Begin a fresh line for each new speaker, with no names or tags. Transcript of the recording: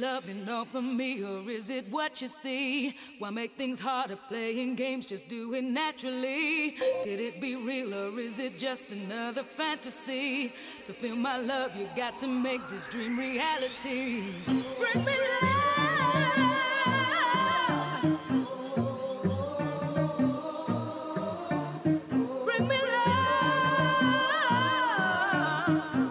Loving all for me, or is it what you see? Why make things harder playing games? Just do it naturally. Could it be real, or is it just another fantasy? To feel my love, you got to make this dream reality. Bring me love.